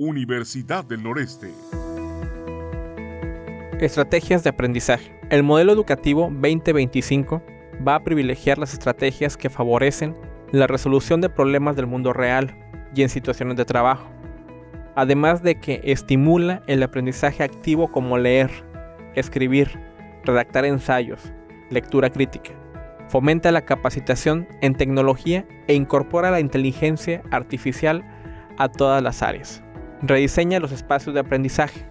Universidad del Noreste. Estrategias de aprendizaje. El modelo educativo 2025 va a privilegiar las estrategias que favorecen la resolución de problemas del mundo real y en situaciones de trabajo, además de que estimula el aprendizaje activo como leer, escribir, redactar ensayos, lectura crítica, fomenta la capacitación en tecnología e incorpora la inteligencia artificial a todas las áreas. Rediseña los espacios de aprendizaje,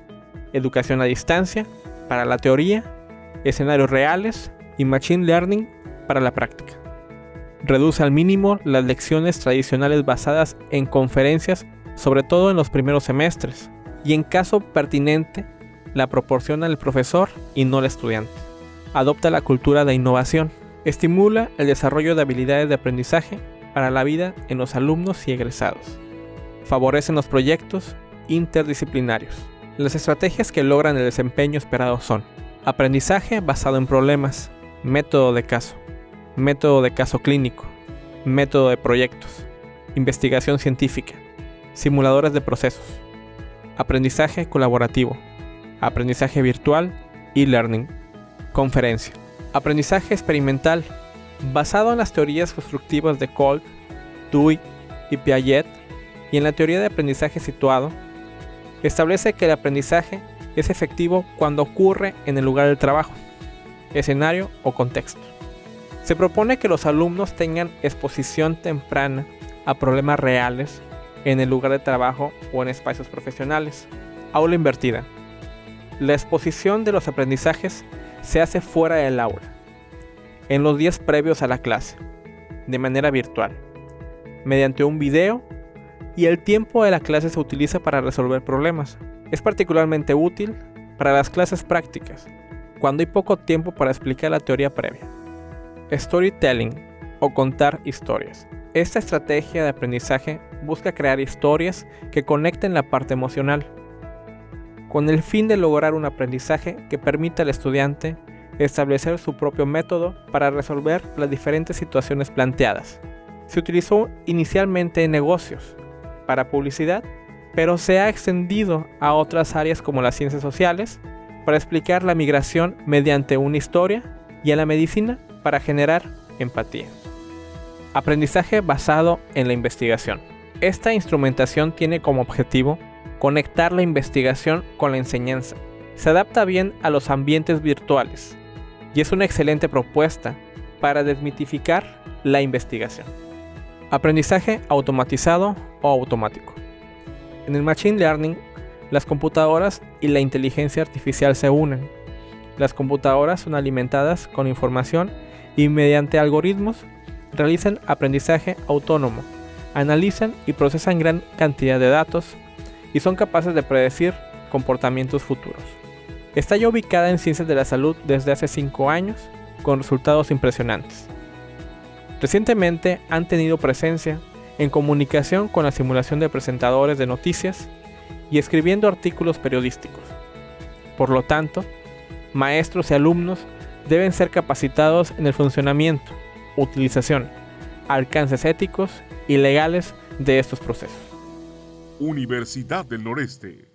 educación a distancia para la teoría, escenarios reales y machine learning para la práctica. Reduce al mínimo las lecciones tradicionales basadas en conferencias, sobre todo en los primeros semestres, y en caso pertinente, la proporciona el profesor y no el estudiante. Adopta la cultura de innovación. Estimula el desarrollo de habilidades de aprendizaje para la vida en los alumnos y egresados. Favorecen los proyectos interdisciplinarios. Las estrategias que logran el desempeño esperado son aprendizaje basado en problemas, método de caso, método de caso clínico, método de proyectos, investigación científica, simuladores de procesos, aprendizaje colaborativo, aprendizaje virtual y learning, conferencia, aprendizaje experimental basado en las teorías constructivas de Kolb, Dewey y Piaget y en la teoría de aprendizaje situado, establece que el aprendizaje es efectivo cuando ocurre en el lugar del trabajo, escenario o contexto. Se propone que los alumnos tengan exposición temprana a problemas reales en el lugar de trabajo o en espacios profesionales. Aula invertida. La exposición de los aprendizajes se hace fuera del aula, en los días previos a la clase, de manera virtual, mediante un video y el tiempo de la clase se utiliza para resolver problemas. Es particularmente útil para las clases prácticas, cuando hay poco tiempo para explicar la teoría previa. Storytelling o contar historias. Esta estrategia de aprendizaje busca crear historias que conecten la parte emocional, con el fin de lograr un aprendizaje que permita al estudiante establecer su propio método para resolver las diferentes situaciones planteadas. Se utilizó inicialmente en negocios, para publicidad, pero se ha extendido a otras áreas como las ciencias sociales para explicar la migración mediante una historia y a la medicina para generar empatía. Aprendizaje basado en la investigación. Esta instrumentación tiene como objetivo conectar la investigación con la enseñanza. Se adapta bien a los ambientes virtuales y es una excelente propuesta para desmitificar la investigación. Aprendizaje automatizado o automático. En el Machine Learning, las computadoras y la inteligencia artificial se unen. Las computadoras son alimentadas con información y mediante algoritmos realizan aprendizaje autónomo, analizan y procesan gran cantidad de datos y son capaces de predecir comportamientos futuros. Está ya ubicada en ciencias de la salud desde hace 5 años con resultados impresionantes. Recientemente han tenido presencia en comunicación con la simulación de presentadores de noticias y escribiendo artículos periodísticos. Por lo tanto, maestros y alumnos deben ser capacitados en el funcionamiento, utilización, alcances éticos y legales de estos procesos. Universidad del Noreste.